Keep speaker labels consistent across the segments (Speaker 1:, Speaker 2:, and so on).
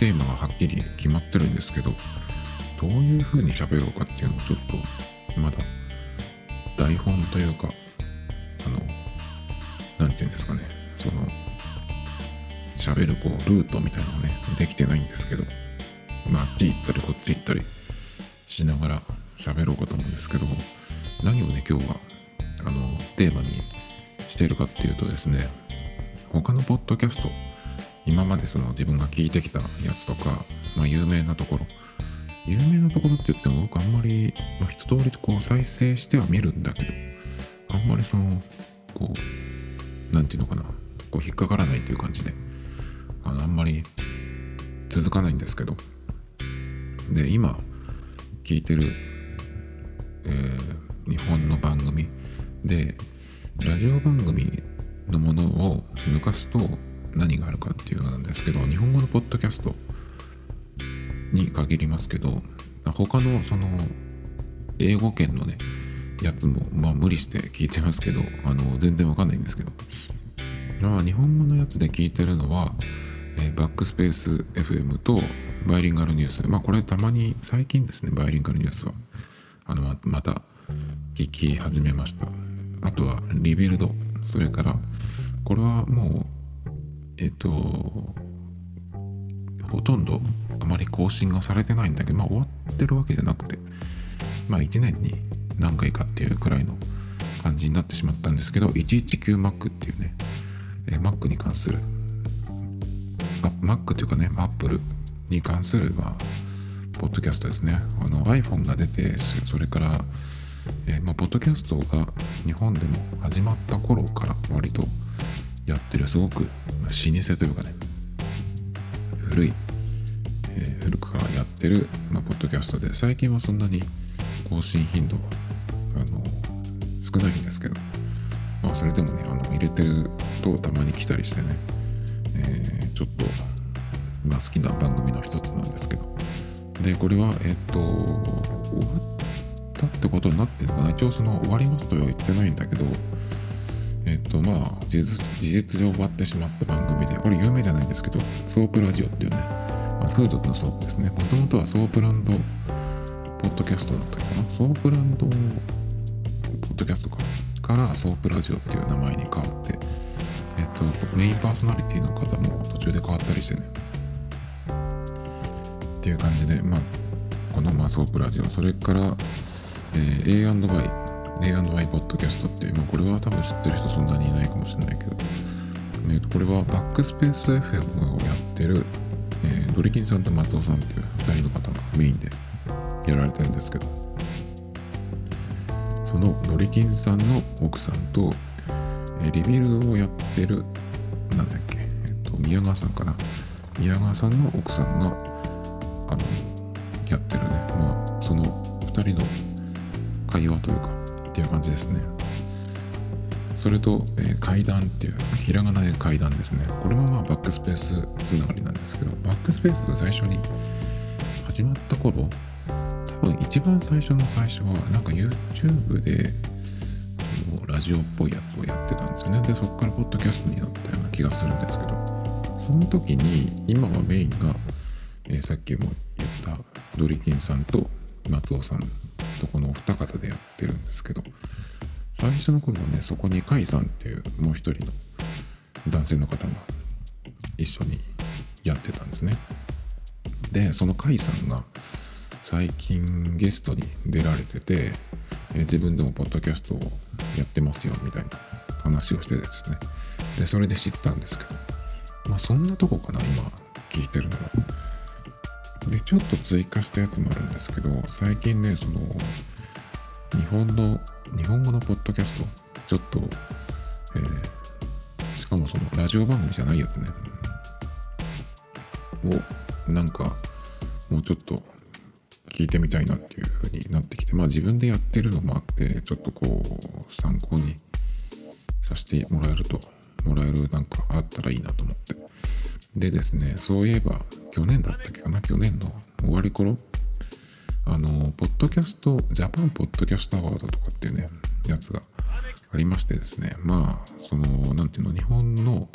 Speaker 1: テーマがはっきり決まってるんですけど、どういう風に喋ろうかっていうのをちょっと、まだ台本というか、あの、なんていうんですかね、その、喋るこう、ルートみたいなのね、できてないんですけど、まあ、あっち行ったりこっち行ったりしながら喋ろうかと思うんですけど、何をね、今日は、あの、テーマにしてるかっていうとですね、他のポッドキャスト、今までその自分が聞いてきたやつとか、まあ、有名なところ、有名なところって言っても僕あんまり、まあ、一通りこう再生しては見るんだけど、あんまりその、こう、なんていうのかな、こう引っかからないっていう感じで、あのあんまり続かないんですけど、で、今聞いてる、えー日本の番組で、ラジオ番組のものを抜かすと何があるかっていうのなんですけど、日本語のポッドキャストに限りますけど、他のその英語圏のね、やつもまあ無理して聞いてますけど、あの全然わかんないんですけど、まあ日本語のやつで聞いてるのは、えーバックスペース FM とバイリンガルニュース。まあこれたまに最近ですね、バイリンガルニュースは。あのまた聞き始めました。あとはリビルド。それから、これはもう、えっと、ほとんどあまり更新がされてないんだけど、まあ終わってるわけじゃなくて、まあ1年に何回かっていうくらいの感じになってしまったんですけど、119Mac っていうね、え Mac に関する、Mac というかね、Apple に関する、まあ、ポッドキャストですね。あの iPhone が出て、それから、えーまあ、ポッドキャストが日本でも始まった頃から割とやってるすごく老舗というかね古い、えー古くからやってる、まあ、ポッドキャストで最近はそんなに更新頻度はあの少ないんですけど、まあ、それでもねあの入れてるとたまに来たりしてね、えーちょっと、まあ、好きな番組の一つなんですけど。でこれはえっ、と終わったってことになってるかな。一応その終わりますとは言ってないんだけどえっ、とまあ事実上終わってしまった番組でこれ有名じゃないんですけどソープラジオっていうね、まあ、風俗のソープですね。もともとはソープランドポッドキャストだったかな？ソープランドポッドキャストか。からソープラジオっていう名前に変わってえっ、とメインパーソナリティの方も途中で変わったりしてね。っていう感じで、まあ、このまあソープラジオ、それから、えー A&Y、A&Y ポッドキャストって、まあ、これは多分知ってる人そんなにいないかもしれないけど、えーとこれはバックスペース FM をやってる、えードリキンさんと松尾さんっていう2人の方がメインでやられてるんですけど、そのドリキンさんの奥さんと、えーリビルドをやってる、なんだっけ、えっ、と、宮川さんかな。宮川さんの奥さんが、あの、やってるね。まあ、その2人の会話というか、っていう感じですね。それと、えー階段っていう、ひらがなで階段ですね。これもまあ、バックスペースつながりなんですけど、バックスペースが最初に始まった頃、多分一番最初の最初は、なんか YouTube で、ラジオっぽいやつをやってたんですよね。で、そこからポッドキャストになったような気がするんですけど、その時に、今はメインが、えーさっきも言ったドリキンさんと松尾さんとこのお二方でやってるんですけど最初の頃はねそこに甲斐さんっていうもう一人の男性の方が一緒にやってたんですね。でその甲斐さんが最近ゲストに出られてて、自分でもポッドキャストをやってますよみたいな話をしてですね。でそれで知ったんですけどまあそんなとこかな今聞いてるのは。でちょっと追加したやつもあるんですけど最近ねその日本の日本語のポッドキャストちょっと、えーしかもそのラジオ番組じゃないやつね。をなんかもうちょっと聞いてみたいなっていう風になってきてまあ自分でやってるのもあってちょっとこう参考にさせてもらえるともらえるなんかあったらいいなと思って。でですねそういえば去年だったっけかな？去年の終わり頃？あのポッドキャストジャパンポッドキャストアワードとかっていうねやつがありましてですね。まあそのなんていうの日本の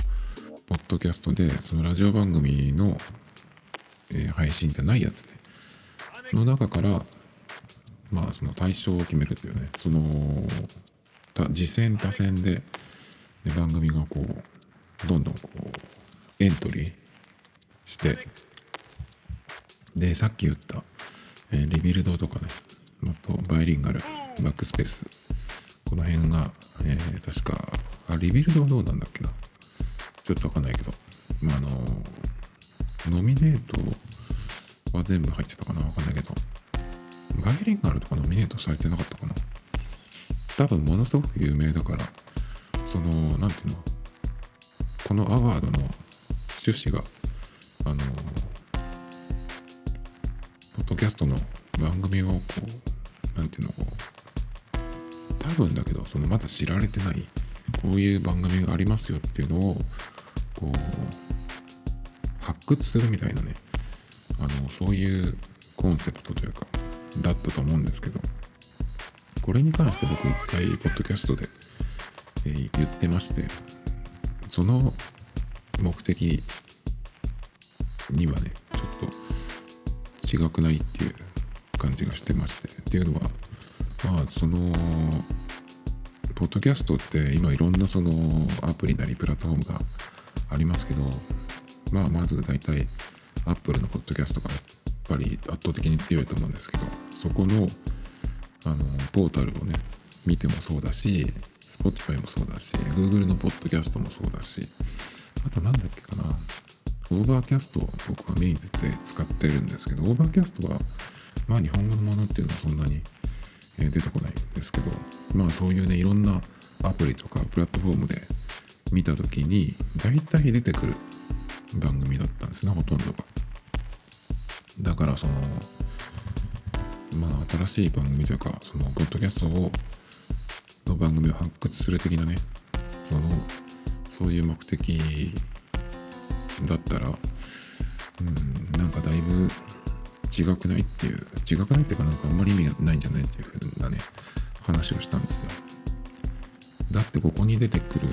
Speaker 1: ポッドキャストでそのラジオ番組の、えー、配信じゃないやつね。の中からまあその対象を決めるというね。その次戦多戦でで番組がこうどんどんこうエントリーしてでさっき言った、えー、 Rebuild とかねあとバイリンガルバックスペースこの辺が、えー、確かあ Rebuild はどうなんだっけな。ちょっとわかんないけどまああのノミネートは全部入ってたかな。わかんないけどバイリンガルとかノミネートされてなかったかな。多分ものすごく有名だからその何ていうのこのアワードの趣旨があのドキャストの番組をこう何ていうのこう多分だけどそのまだ知られてないこういう番組がありますよっていうのをこう発掘するみたいなねあのそういうコンセプトというかだったと思うんですけどこれに関して僕一回ポッドキャストで、えー、言ってましてその目的にはね違くないっていう感じがしてましてっていうのはまあそのポッドキャストって今いろんなそのアプリなりプラットフォームがありますけどまあまず大体 Apple のポッドキャストがやっぱり圧倒的に強いと思うんですけどそこのあのポータルをね見てもそうだし Spotify もそうだし Google のポッドキャストもそうだしあと何だっけかな。オーバーキャストを僕はメインで使ってるんですけどオーバーキャストはまあ日本語のものっていうのはそんなに出てこないんですけどまあそういうねいろんなアプリとかプラットフォームで見た時に大体出てくる番組だったんですねほとんどが。だからそのまあ新しい番組というかそのポッドキャストをの番組を発掘する的なねそのそういう目的だったらうんなんかだいぶ違くないっていう違くないっていうかなんかあんまり意味がないんじゃないっていうふうなね話をしたんですよ。だってここに出てくる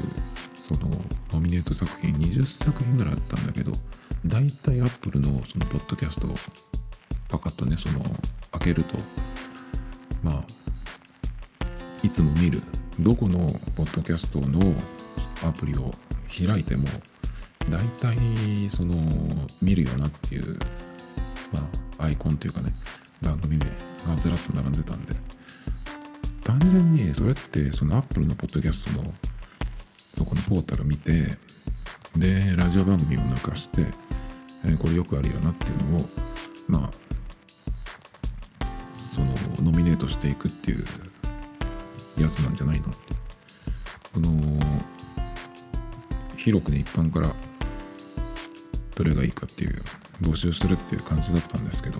Speaker 1: そのノミネート作品20作品ぐらいあったんだけど大体アップルのそのポッドキャストをパカッとねその開けるとまあいつも見るどこのポッドキャストのアプリを開いても大体その見るよなっていうまあアイコンというかね番組でがずらっと並んでたんで。単純にそれってそのアップルのポッドキャストのそこのポータル見てでラジオ番組を抜かして、えー、これよくあるよなっていうのをまあそのノミネートしていくっていうやつなんじゃないのこの広くね一般からどれがいいかっていう募集するっていう感じだったんですけど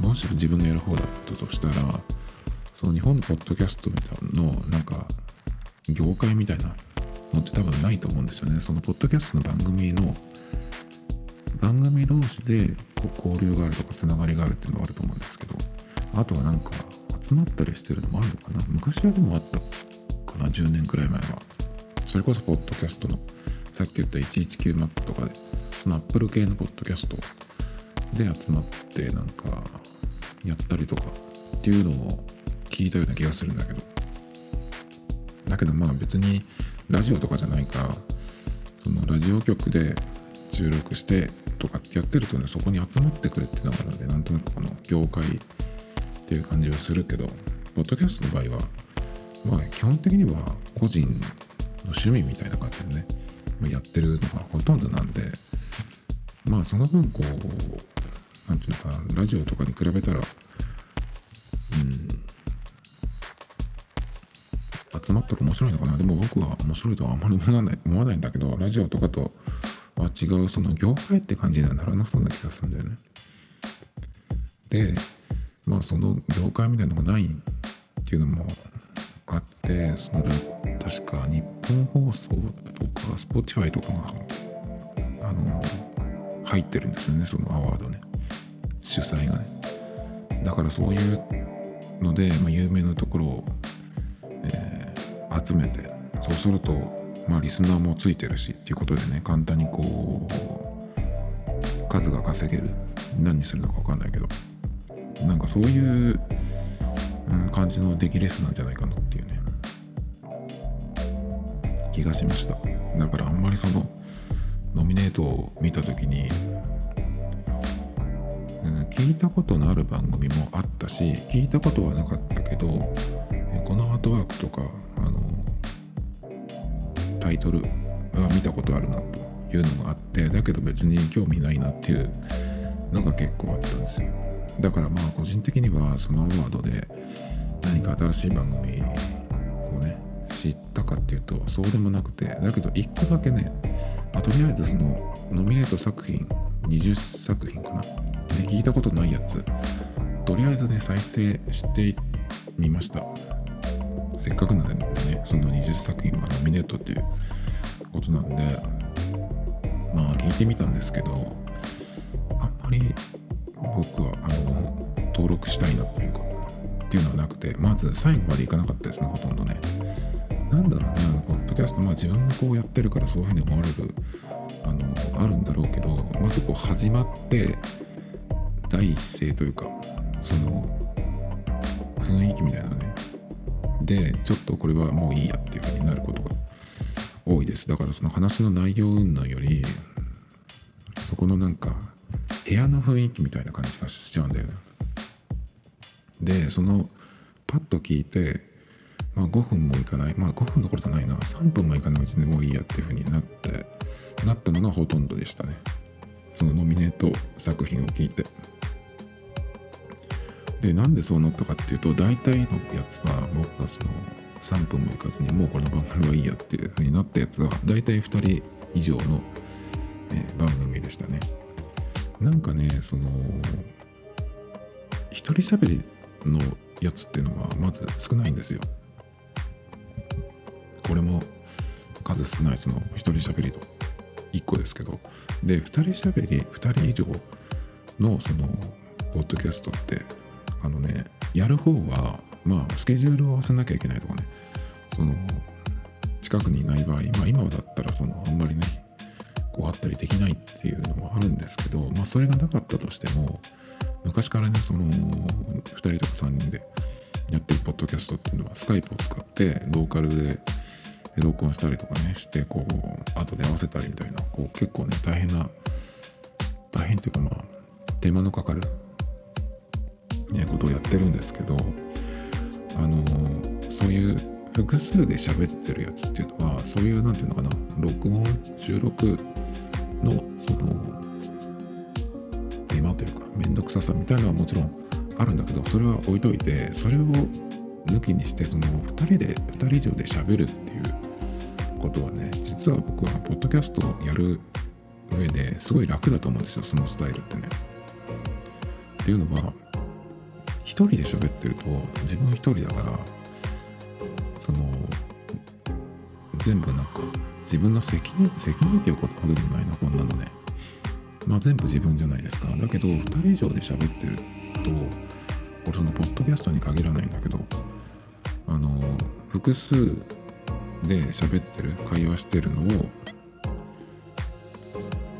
Speaker 1: もし自分がやる方だったとしたらその日本のポッドキャストみたいなのなんか業界みたいなのって多分ないと思うんですよね。そのポッドキャストの番組の番組同士でこう交流があるとかつながりがあるっていうのはあると思うんですけどあとはなんか集まったりしてるのもあるのかな。昔はでもあったかな。10年くらい前は。それこそポッドキャストのさっき言った119マップとかでのアップル系のポッドキャストで集まってなんかやったりとかっていうのを聞いたような気がするんだけど。だけどまあ別にラジオとかじゃないからそのラジオ局で収録してとかってやってるとねそこに集まってくれっていうのがあるのでなんとなくこの業界っていう感じはするけどポッドキャストの場合はまあ基本的には個人の趣味みたいな感じでね、やってるのがほとんどなんでまあその分こう何て言うかラジオとかに比べたらうん集まったら面白いのかな。でも僕は面白いとはあんまり思わない思わないんだけどラジオとかとは違うその業界って感じにはならなそうな気がするんだよね。でまあその業界みたいなのがないっていうのもあってその確か日本放送とか Spotify とかがあの入ってるんですよねそのアワードね。主催がね。だからそういうので、まあ、有名なところを、えー、集めてそうするとまあリスナーもついてるしっていうことでね簡単にこう数が稼げる。何にするのか分かんないけど。なんかそういう、うん、感じの出来レースなんじゃないかなっていうね。気がしました。だからあんまりそのノミネートを見た時に、うん、聞いたことのある番組もあったし聞いたことはなかったけどこのアートワークとかあのタイトルは見たことあるなというのがあってだけど別に興味ないなっていうのが結構あったんですよ。だからまあ個人的にはそのアワードで何か新しい番組知ったかっていうとそうでもなくてだけど1個だけね、まあ、とりあえずそのノミネート作品20作品かな。で聞いたことないやつ。とりあえずね再生してみました。せっかくなんでねその20作品がノミネートっていうことなんでまあ聞いてみたんですけどあんまり僕はあの登録したいなというかっていうのはなくてまず最後までいかなかったですねほとんどね。なんだろうねあのポッドキャストまあ自分もこうやってるからそういうふうに思われるあのあるんだろうけどまずこう始まって第一声というかその雰囲気みたいなね。でちょっとこれはもういいやっていうふうになることが多いです。だからその話の内容云々よりそこのなんか部屋の雰囲気みたいな感じがしちゃうんだよね。でそのパッと聞いてまあ5分もいかない。まあ5分どころじゃないな。3分もいかないうちにもういいやっていうふうになってなったのがほとんどでしたね。そのノミネート作品を聞いて。でなんでそうなったかっていうと大体のやつは僕がその3分もいかずにもうこの番組はいいやっていう風になったやつは大体2人以上の、え、番組でしたね。なんかねその一人喋りのやつっていうのはまず少ないんですよ。これも数少ないその一人喋りの1個ですけど。で2人喋り2人以上のそのポッドキャストってあのねやる方はまあスケジュールを合わせなきゃいけないとかね。その近くにいない場合まあ今だったらそのあんまりねこうあったりできないっていうのもあるんですけどまあそれがなかったとしても昔からねその2人とか3人でやってるポッドキャストっていうのはスカイプを使ってローカルで録音したりとかねしてこう後で合わせたりみたいなこう結構ね大変な大変っていうかまあ手間のかかるね、ことをやってるんですけどあのそういう複数で喋ってるやつっていうのはそういう何て言うのかな録音収録のその手間というか面倒くささみたいなのはもちろんあるんだけどそれは置いといてそれを抜きにしてその2人で2人以上で喋るっていうことはね実は僕はポッドキャストをやる上ですごい楽だと思うんですよそのスタイルってね。っていうのは一人で喋ってると自分一人だからその全部なんか自分の責任責任っていうことでもないなこんなのねまあ全部自分じゃないですかだけど2人以上で喋ってると俺そのポッドキャストに限らないんだけどあの複数で喋ってる会話してるのを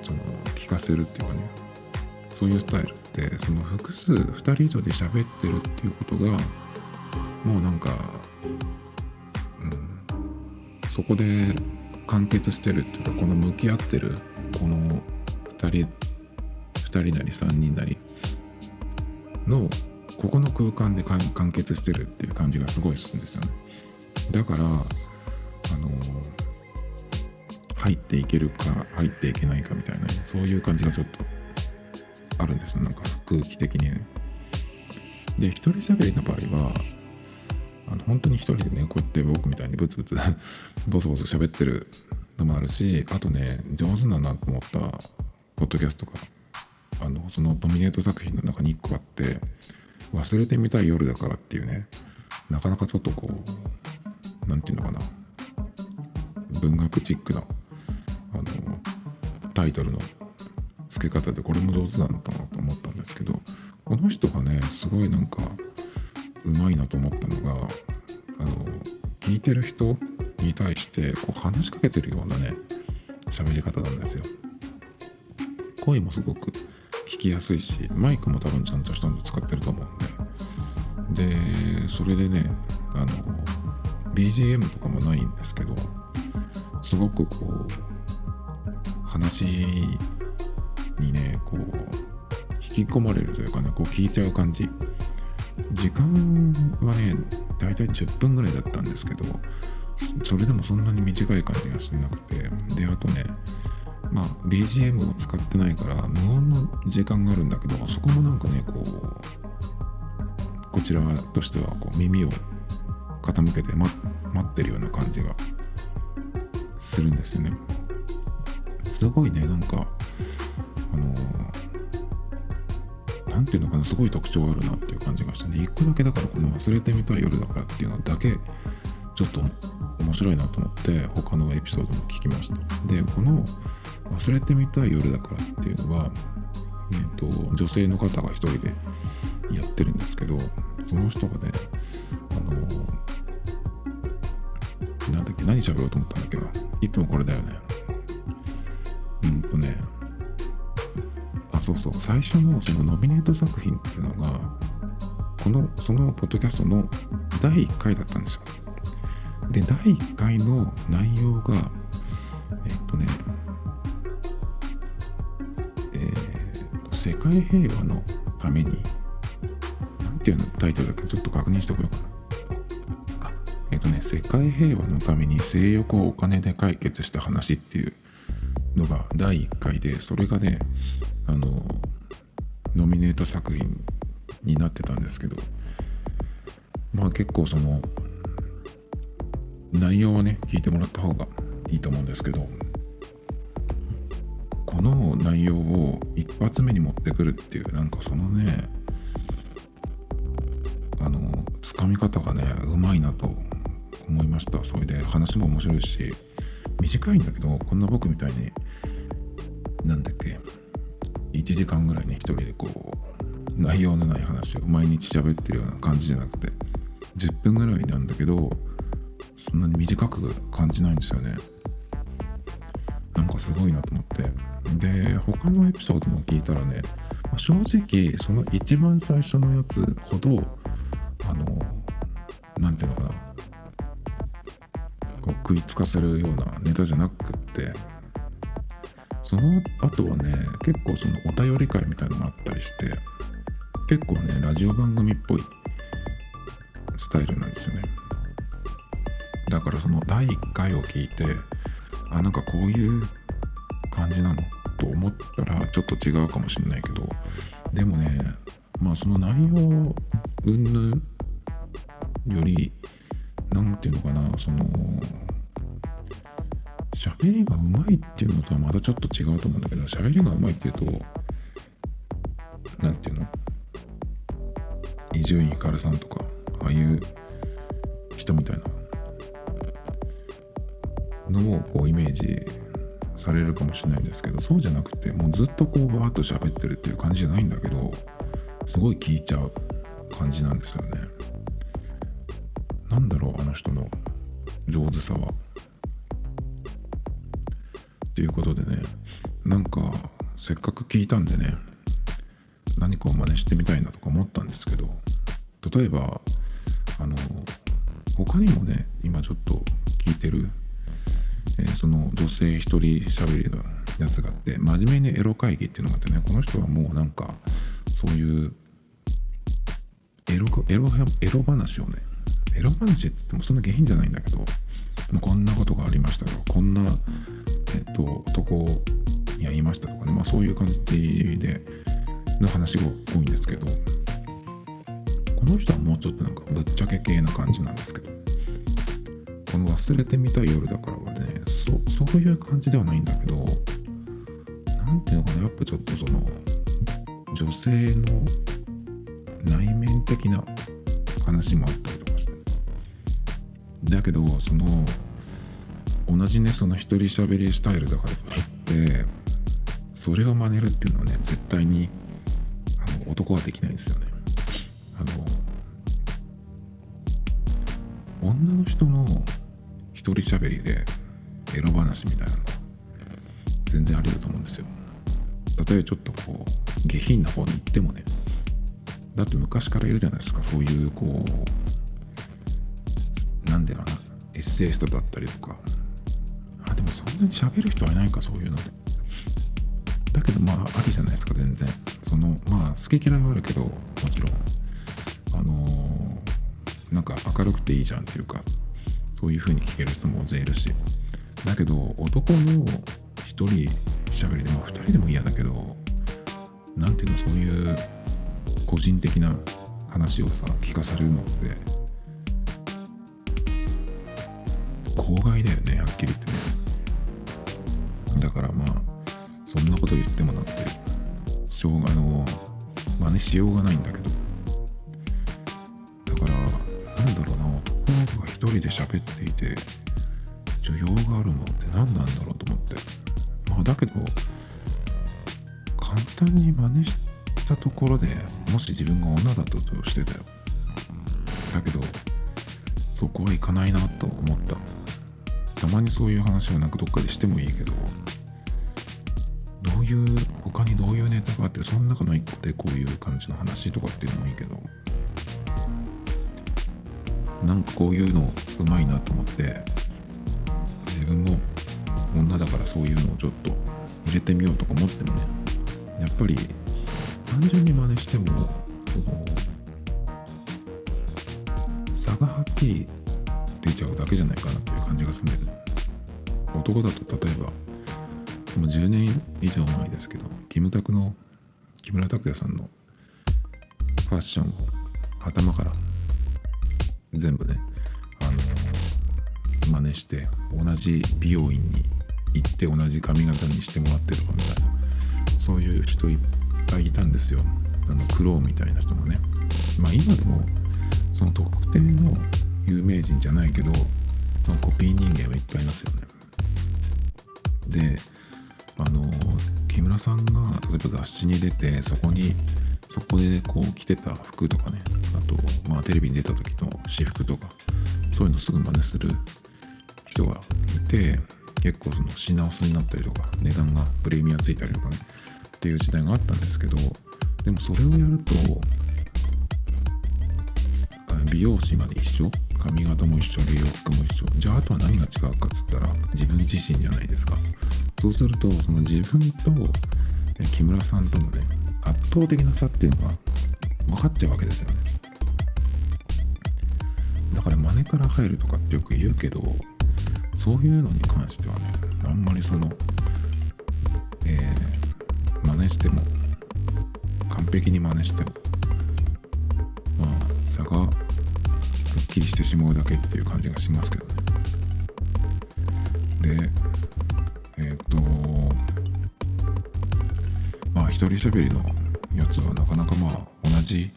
Speaker 1: その聞かせるっていうかね。そういうスタイルってその複数2人以上で喋ってるっていうことがもうなんか、うん、そこで完結してるっていうかこの向き合ってるこの2人2人なり3人なりのここの空間で完結してるっていう感じがすごいするんですよね。だからあの入っていけるか入っていけないかみたいなそういう感じがちょっとあるんですなんか空気的に。ねで一人喋りの場合はあの本当に一人でねこうやって僕みたいにブツブツ ボソボソ喋ってるのもあるしあとね上手だなと思ったポッドキャストがあのそのノミネート作品の中に1個あって「忘れてみたい夜だから」っていうねなかなかちょっとこう何て言うのかな。文学チックなあのタイトルの付け方でこれも上手だなと思ったんですけどこの人がねすごいなんかうまいなと思ったのがあの聞いてる人に対してこう話しかけてるようなね喋り方なんですよ。声もすごく聞きやすいしマイクも多分ちゃんとしたの使ってると思うんで。でそれでねあの BGM とかもないんですけどすごくこう話にねこう引き込まれるというかねこう聞いちゃう感じ。時間はね大体10分ぐらいだったんですけどそれでもそんなに短い感じがしなくてであとねまあ BGM を使ってないから無音の時間があるんだけどそこもなんかねこうこちらとしてはこう耳を傾けて、ま、待ってるような感じがするんですよね。すごいねなんかあの何ていうのかなすごい特徴があるなっていう感じがしてね。一個だけだからこの忘れてみたい夜だからっていうのだけちょっと面白いなと思って他のエピソードも聞きました。でこの忘れてみたい夜だからっていうのは、えーと、女性の方が一人でやってるんですけどその人がねあのなんだっけ何喋ろうと思ったんだっけな。いつもこれだよね。うんとね。あそうそう。最初のそのノミネート作品っていうのがこのそのポッドキャストの第1回だったんですよ。で第1回の内容がえっとねえー、世界平和のためになんていうのタイトルだっけちょっと確認しておこうかな。世界平和のために性欲をお金で解決した話っていうのが第1回でそれがねあのノミネート作品になってたんですけどまあ結構その内容をね聞いてもらった方がいいと思うんですけどこの内容を一発目に持ってくるっていうなんかそのねあのつかみ方がねうまいなと思いました。それで話も面白いし短いんだけどこんな僕みたいになんだっけ1時間ぐらいね一人でこう内容のない話を毎日喋ってるような感じじゃなくて10分ぐらいなんだけどそんなに短く感じないんですよね。なんかすごいなと思って。で他のエピソードも聞いたらね、正直その一番最初のやつほどあの何ていうのかなこう食いつかせるようなネタじゃなくってその後はね結構そのお便り会みたいのがあったりして結構ねラジオ番組っぽいスタイルなんですよね。だからその第1回を聞いてあなんかこういう感じなの？と思ったらちょっと違うかもしれないけどでもねまあその内容云々より何て言うのかなその喋りがうまいっていうのとはまたちょっと違うと思うんだけど喋りがうまいっていうと何て言うの？伊集院光さんとかああいう人みたいなのをこうイメージされるかもしれないんですけどそうじゃなくてもうずっとこうバーッと喋ってるっていう感じじゃないんだけどすごい聞いちゃう感じなんですよね。なんだろうあの人の上手さは。ということでねなんかせっかく聞いたんでね何かを真似してみたいなとか思ったんですけど例えばあの他にもね今ちょっと聞いてるえー、その女性一人喋りのやつがあって真面目にエロ会議っていうのがあってねこの人はもうなんかそういうエロエロエロ話をねエロ話って言ってもそんな下品じゃないんだけどこんなことがありましたよ。こんな、えっと、男に会いましたとかね、まあ、そういう感じでの話が多いんですけどこの人はもうちょっとなんかぶっちゃけ系な感じなんですけどこの忘れてみたい夜だからはねそそういう感じではないんだけど何ていうのかな。やっぱちょっとその女性の内面的な話もあったりとか。だけどその同じねその一人喋りスタイルだからといってそれを真似るっていうのはね絶対にあの男はできないんですよね。あの女の人の一人喋りでエロ話みたいなの全然ありだと思うんですよ。例えばちょっとこう下品な方に行ってもね。だって昔からいるじゃないですかそういうこうなんだろうなエッセイストだったりとか。あでもそんなに喋る人はいないかそういうので。だけどまあありじゃないですか全然。そのまあ好き嫌いはあるけどもちろん。あのー、なんか明るくていいじゃんっていうかそういう風に聞ける人も大勢いるし。だけど男の一人喋りでも二人でも嫌だけどなんていうのそういう個人的な話をさ聞かされるのって公害だよねはっきり言ってね。だからまあそんなこと言ってもなってしょうがの真似しようがないんだけど。だからなんだろうな男の子が一人で喋っていて需要があるのって何なんだろうと思って。まあだけど簡単に真似したところでもし自分が女だったとしてたよ。だけどそこはいかないなと思った。たまにそういう話はなんかどっかでしてもいいけどどういう他にどういうネタがあってその中の一個でこういう感じの話とかっていうのもいいけどなんかこういうのうまいなと思って自分も女だからそういうのをちょっと入れてみようとか思ってもねやっぱり単純に真似しても差がはっきり出ちゃうだけじゃないかなっていう感じがするんだよね男だと例えばもう10年以上前ですけどキムタクの木村拓哉さんのファッションを頭から全部ねあの真似して同じ美容院に行って同じ髪型にしてもらってるかみたいなそういう人いっぱいいたんですよ。あのクローみたいな人がね。まあ今でもその特定の有名人じゃないけど、まあ、コピー人間はいっぱいいますよね。であの木村さんが例えば雑誌に出てそこにそこでこう着てた服とかねあと、まあ、テレビに出た時の私服とかそういうのすぐ真似する人がいて結構その品薄になったりとか値段がプレミアついたりとかねっていう時代があったんですけどでもそれをやると美容師まで一緒髪型も一緒で洋服も一緒。じゃああとは何が違うかっつったら自分自身じゃないですか。そうするとその自分と木村さんとのね圧倒的な差っていうのが分かっちゃうわけですよね。だから真似から入るとかってよく言うけどそういうのに関してはねあんまりそのえー、真似しても完璧に真似してもまあ差がっきりしてしまうだけっていう感じがしますけどね。でえっ、ー、とまあ一人喋りのやつはなかなかまあ同じ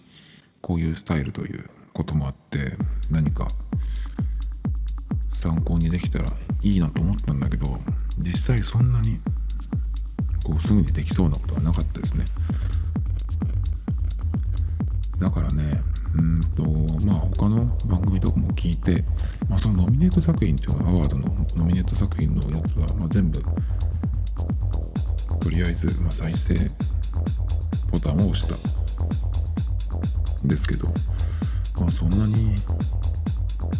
Speaker 1: こういうスタイルということもあって何か参考にできたらいいなと思ったんだけど実際そんなにこうすぐにできそうなことはなかったですね。だからねうんとまあ他の番組とかも聞いて、まあ、そのノミネート作品っていうかアワードのノミネート作品のやつは、まあ、全部とりあえず、まあ、再生ボタンを押したんですけど、まあ、そんなに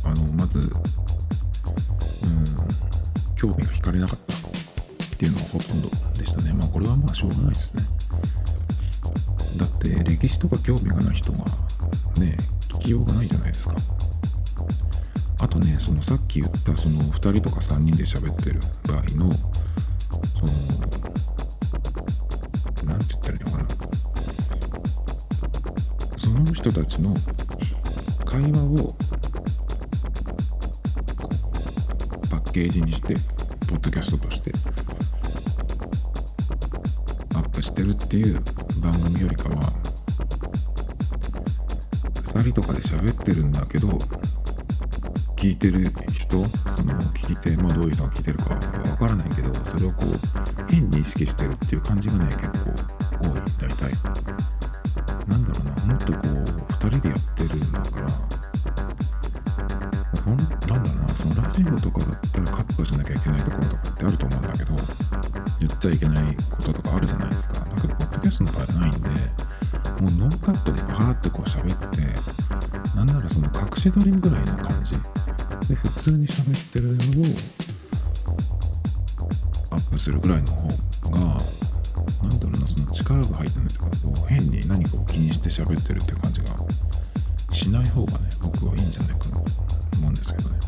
Speaker 1: あのまず、うん、興味が惹かれなかったっていうのはほとんどでしたね。まあこれはまあしょうがないですね。だって歴史とか興味がない人がね聞きようがないじゃないですか。あとねそのさっき言ったその2人とか3人で喋ってる場合のその何て言ったらいいのかな。その人たちの会話をパッケージにしてポッドキャストとしてアップしてるっていう番組よりかは人とかで喋ってるんだけど聞いてる人その聞き手、まあ、どういう人が聞いてるかわからないけどそれをこう変に意識してるっていう感じがね結構多い大体。なんだろうなもっとこう2人でやってるんだからほんなんだろうなそのラジオとかだったらカットしなきゃいけないところとかってあると思うんだけど言っちゃいけないこととかあるじゃないですか。だけどポッドキャストの場合ないんでもうノーカットでパーってこう喋ってなんならその隠し撮りぐらいの感じ。で普通に喋ってるのをアップするぐらいの方がなんだろうなその力が入ってないとかこう変に何かを気にして喋ってるって感じがしない方がね僕はいいんじゃないかなと思うんですけどね。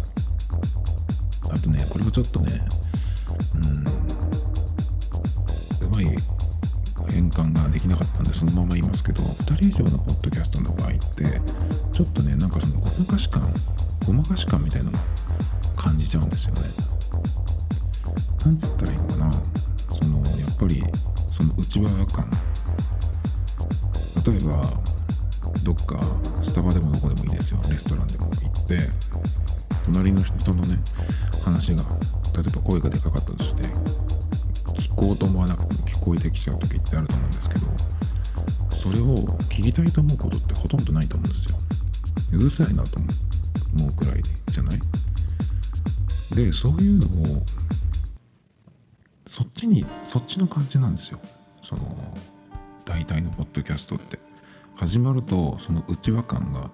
Speaker 1: あとねこれはちょっとね換ができなかったんでそのまま言いますけど2人以上のポッドキャストの場合ってちょっとねなんかそのごまかし感ごまかし感みたいなの感じちゃうんですよね。なんつったらいいのかな。そのやっぱりその内輪感。例えばどっかスタバでもどこでもいいですよ。レストランでも行って隣の人のね話が例えば声がでかかったとして聞こうと思わなくても聞こえてきちゃう時ってあると思うそれを聞きたいと思うことってほとんどないと思うんですよ。うるさいなと思うくらいじゃない？でそういうのをそっちにそっちの感じなんですよ。その大体のポッドキャストって。始まるとその内輪感が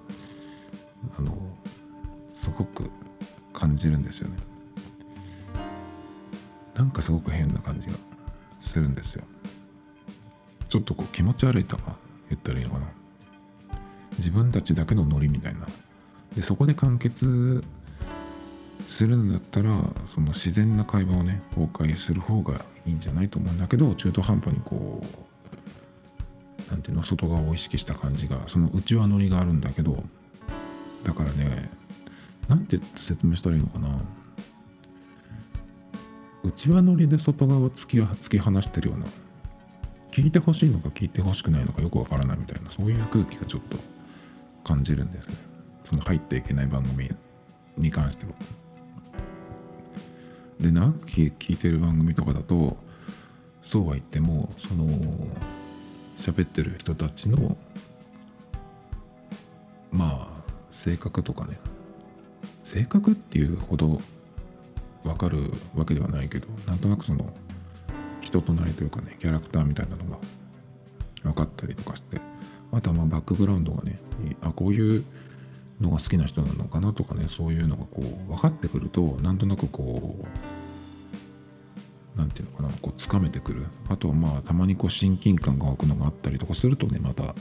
Speaker 1: あのすごく感じるんですよね。なんかすごく変な感じがするんですよ。とこう気持ち悪いとか言ったらいいのかな。自分たちだけのノリみたいな。でそこで完結するんだったらその自然な会話をね公開する方がいいんじゃないと思うんだけど中途半端にこうなんていうの外側を意識した感じがその内輪ノリがあるんだけどだからねなんて説明したらいいのかな。内輪ノリで外側を突き突き放してるような聞いてほしいのか聞いてほしくないのかよくわからないみたいなそういう空気がちょっと感じるんですね。その入っていけない番組に関しては。で長く聞いてる番組とかだとそうは言ってもその喋ってる人たちのまあ性格とかね。性格っていうほど分かるわけではないけどなんとなくその人となりというかねキャラクターみたいなのが分かったりとかしてあとはまあバックグラウンドがねあこういうのが好きな人なのかなとかねそういうのがこう分かってくるとなんとなくこう何て言うのかなこうつかめてくる。あとはまあたまにこう親近感が湧くのがあったりとかするとねまた、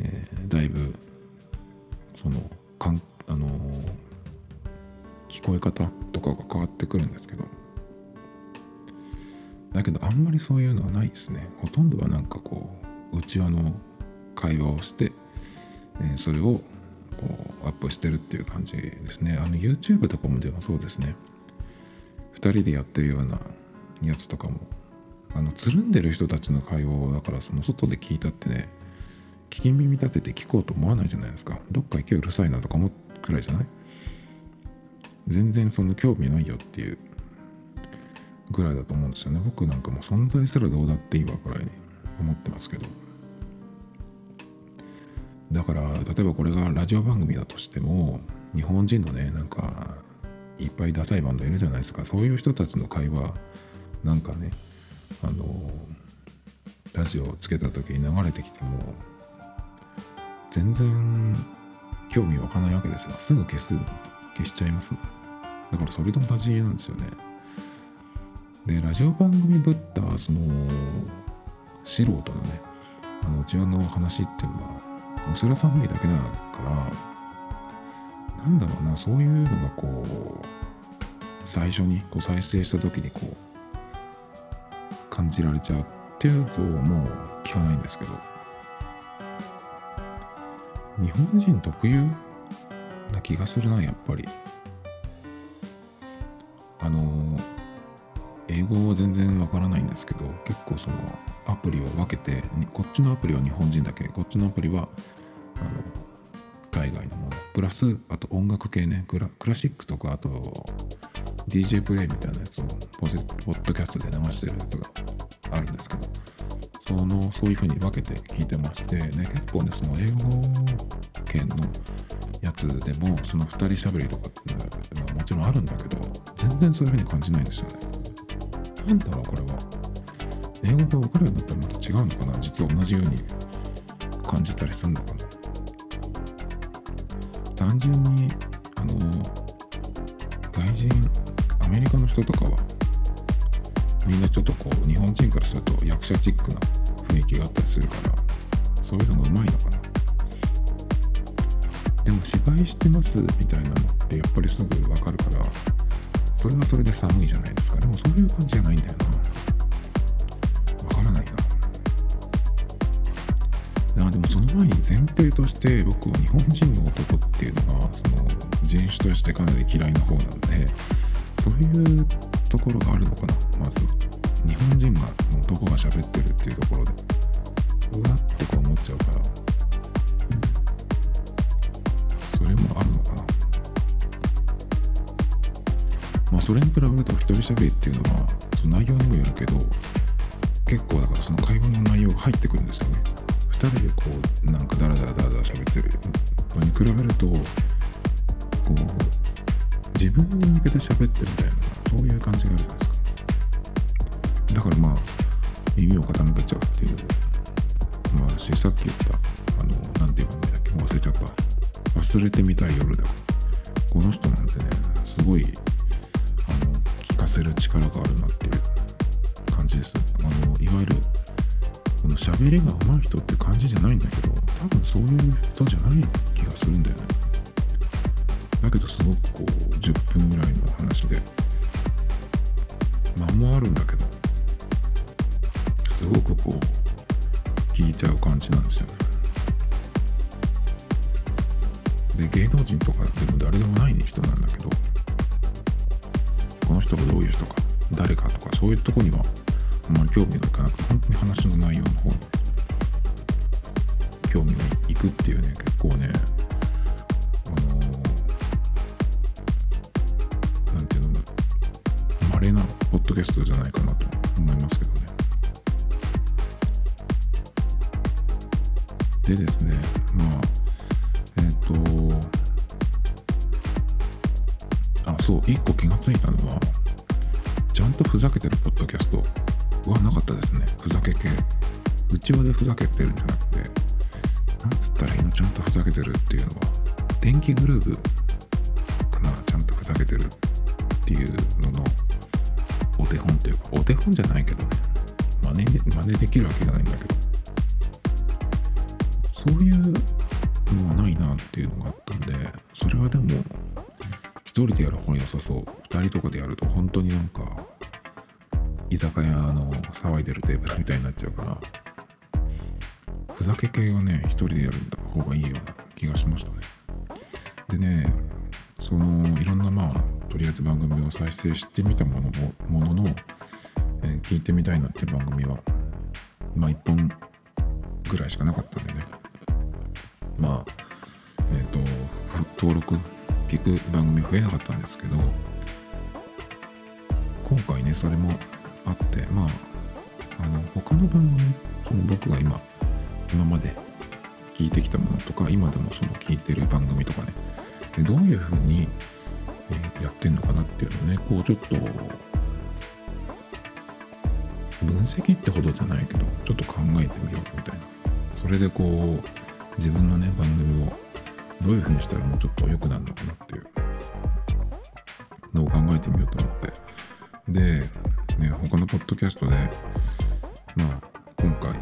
Speaker 1: えー、だいぶそのかんあのー、聞こえ方とかが変わってくるんですけど。だけどあんまりそういうのはないですね。ほとんどはなんかこう内輪の会話をして、え、それをこうアップしてるっていう感じですね。あの YouTube とかもでもそうですね。2人でやってるようなやつとかもあのつるんでる人たちの会話をだからその外で聞いたってね聞き耳立てて聞こうと思わないじゃないですか。どっか行けうるさいなとか思うくらいじゃない？全然その興味ないよっていうぐらいだと思うんですよね。僕なんかも存在すらどうだっていいわくらいに思ってますけど。だから例えばこれがラジオ番組だとしても日本人のねなんかいっぱいダサいバンドいるじゃないですか。そういう人たちの会話なんかねあのラジオをつけた時に流れてきても全然興味湧かないわけですよ。すぐ消す消しちゃいますもん。だからそれと同じなんですよね。でラジオ番組ぶったその素人のねあのうちわの話っていうのはおそら寒いだけだからなんだろうなそういうのがこう最初にこう再生した時にこう感じられちゃうっていうともう聞かないんですけど日本人特有な気がするなやっぱり。英語は全然わからないんですけど結構そのアプリを分けてこっちのアプリは日本人だけこっちのアプリはあの海外のもの。プラスあと音楽系ね。クラシックとかあと DJ プレイみたいなやつをポッドキャストで流してるやつがあるんですけどそのそういう風に分けて聞いてましてね結構ねその英語圏のやつでもその2人しゃべりとかっていうのはもちろんあるんだけど全然そういう風に感じないんですよね。なんだろうこれは。英語が分かるようになったらまた違うのかな？実は同じように感じたりするのかな？単純にあの外人アメリカの人とかはみんなちょっとこう日本人からすると役者チックな雰囲気があったりするからそういうのがうまいのかな？でも芝居してますみたいなのってやっぱりすぐ分かるからそれはそれで寒いじゃないですか。でもそういう感じじゃないんだよな。分からないなあでもその前に前提として僕は日本人の男っていうのがその人種としてかなり嫌いな方なんでそういうところがあるのかな。まず日本人が男が喋ってるっていうところで。うわっとか思っちゃうから。それもあるのかな。まあそれに比べると一人喋りっていうのはその内容にもよるけど結構だからその会話の内容が入ってくるんですよね。二人でこうなんかダラダラダラダラ喋ってる。のに比べるとこう自分に向けて喋ってるみたいなそういう感じがあるじゃないですか。だからまあ耳を傾けちゃうっていうまあ私さっき言ったあのなんていう番組だっけ忘れちゃった。忘れてみたい夜だ。この人なんてねすごいかせる力があるなっていう感じです。あのいわゆるこの喋りが上手い人って感じじゃないんだけど多分そういう人じゃない気がするんだよね。だけどすごくこう10分ぐらいの話で間もあるんだけどすごくこう聞いちゃう感じなんですよね。で芸能人とかでも誰でもない人なんだけどこの人がどういう人か誰かとかそういうとこにはあんまり興味がいかなくて本当に話の内容の方に興味がいくっていうね結構ねあのーなんていうの稀なポッドキャストじゃないかなと思いますけどね。でですねまあえっ、とそう一個気がついたのはちゃんとふざけてるポッドキャストはなかったですね。ふざけ系。うちわでふざけてるんじゃなくてなんつったらいいの？ちゃんとふざけてるっていうのは電気グルーヴかなちゃんとふざけてるっていうののお手本というかお手本じゃないけどね。真似で真似できるわけがないんだけど。そういうのはないなっていうのがあったんでそれはでも一人でやる方が良さそう。二人とかでやると本当になんか居酒屋の騒いでるテーブルみたいになっちゃうから。ふざけ系はね一人でやる方がいいような気がしましたね。でねそのいろんなまあとりあえず番組を再生してみたものものの、えー聞いてみたいなっていう番組はまあ1本ぐらいしかなかったんでね。まあえっ、と登録聞く番組増えなかったんですけど今回ねそれもあってまああの他の番組その僕が今今まで聞いてきたものとか今でもその聞いてる番組とかねでどういうふうに、えやってんのかなっていうのをねこうちょっと分析ってほどじゃないけどちょっと考えてみようみたいな。それでこう自分のね番組をどういうふうにしたらもうちょっと良くなるのかなっていうのを考えてみようと思って。で、ね、他のポッドキャストでまあ今回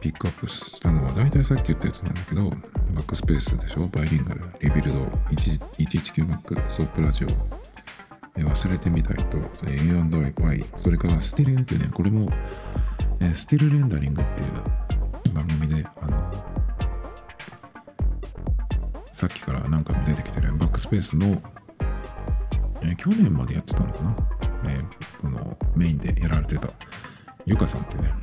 Speaker 1: ピックアップしたのは大体さっき言ったやつなんだけどバックスペースでしょ？バイリンガルリビルド119バックソープラジオ忘れてみたいと A&Y それからステレンっていうねこれもスティルレンダリングっていう番組であのさっきから何回も出てきてるバックスペースの、えー去年までやってたのかな、えーこのメインでやられてたゆかさんってね